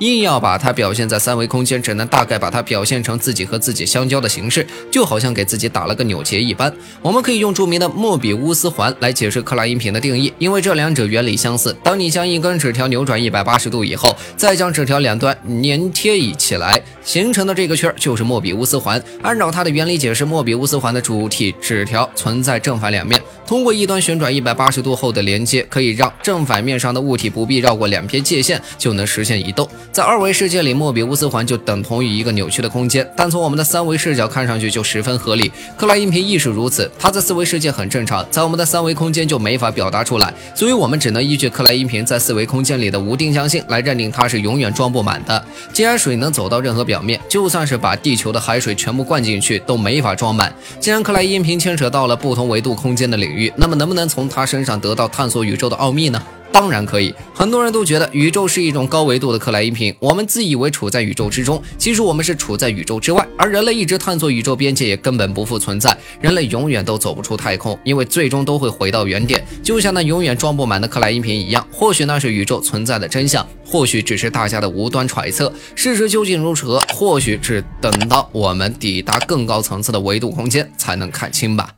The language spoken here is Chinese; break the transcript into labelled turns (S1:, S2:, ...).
S1: 硬要把它表现在三维空间，只能大概把它表现成自己和自己相交的形式，就好像给自己打了个扭结一般。我们可以用著名的莫比乌斯环来解释克莱因瓶的定义，因为这两者原理相似。当你将一根纸条扭转一百八十度以后，再将纸条两端粘贴一起来，形成的这个圈就是莫比乌斯环。按照它的原理解释，莫比乌斯环的主体纸条存在正反两面，通过一端旋转一百八十度后的连接，可以让正反面上的物体不必绕过两片界限就能实现移动。在二维世界里，莫比乌斯环就等同于一个扭曲的空间，但从我们的三维视角看上去就十分合理。克莱因瓶亦是如此，它在四维世界很正常，在我们的三维空间就没法表达出来，所以我们只能依据克莱因瓶在四维空间里的无定向性来认定它是永远装不满的。既然水能走到任何表面，就算是把地球的海水全部灌进去都没法装满。既然克莱因瓶牵扯到了不同维度空间的领域，那么能不能从它身上得到探索宇宙的奥秘呢？当然可以，很多人都觉得宇宙是一种高维度的克莱因瓶，我们自以为处在宇宙之中，其实我们是处在宇宙之外，而人类一直探索宇宙边界也根本不复存在，人类永远都走不出太空，因为最终都会回到原点，就像那永远装不满的克莱因瓶一样。或许那是宇宙存在的真相，或许只是大家的无端揣测，事实究竟如何，或许只等到我们抵达更高层次的维度空间才能看清吧。